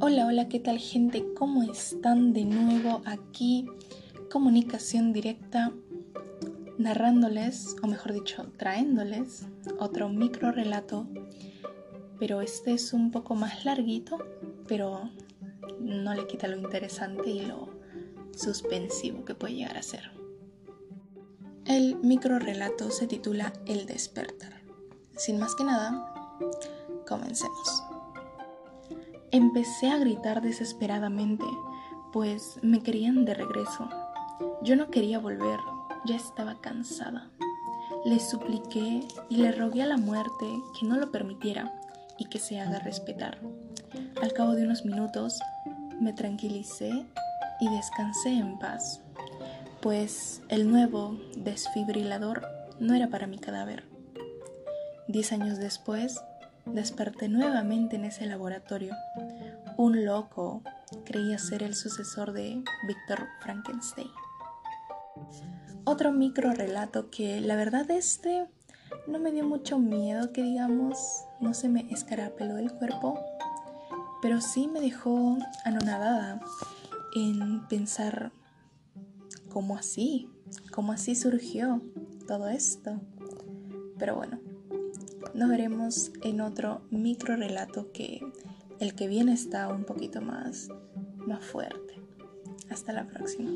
Hola, hola, ¿qué tal gente? ¿Cómo están de nuevo aquí? Comunicación directa, narrándoles, o mejor dicho, traéndoles otro micro relato, pero este es un poco más larguito, pero no le quita lo interesante y lo suspensivo que puede llegar a ser. El micro relato se titula El despertar. Sin más que nada, comencemos. Empecé a gritar desesperadamente, pues me querían de regreso. Yo no quería volver, ya estaba cansada. Le supliqué y le rogué a la muerte que no lo permitiera y que se haga respetar. Al cabo de unos minutos me tranquilicé y descansé en paz, pues el nuevo desfibrilador no era para mi cadáver. Diez años después, desperté nuevamente en ese laboratorio. Un loco creía ser el sucesor de Víctor Frankenstein. Otro micro relato que la verdad este no me dio mucho miedo que digamos, no se me escarapeló el cuerpo, pero sí me dejó anonadada en pensar cómo así, cómo así surgió todo esto. Pero bueno, nos veremos en otro micro relato que el que viene está un poquito más, más fuerte. Hasta la próxima.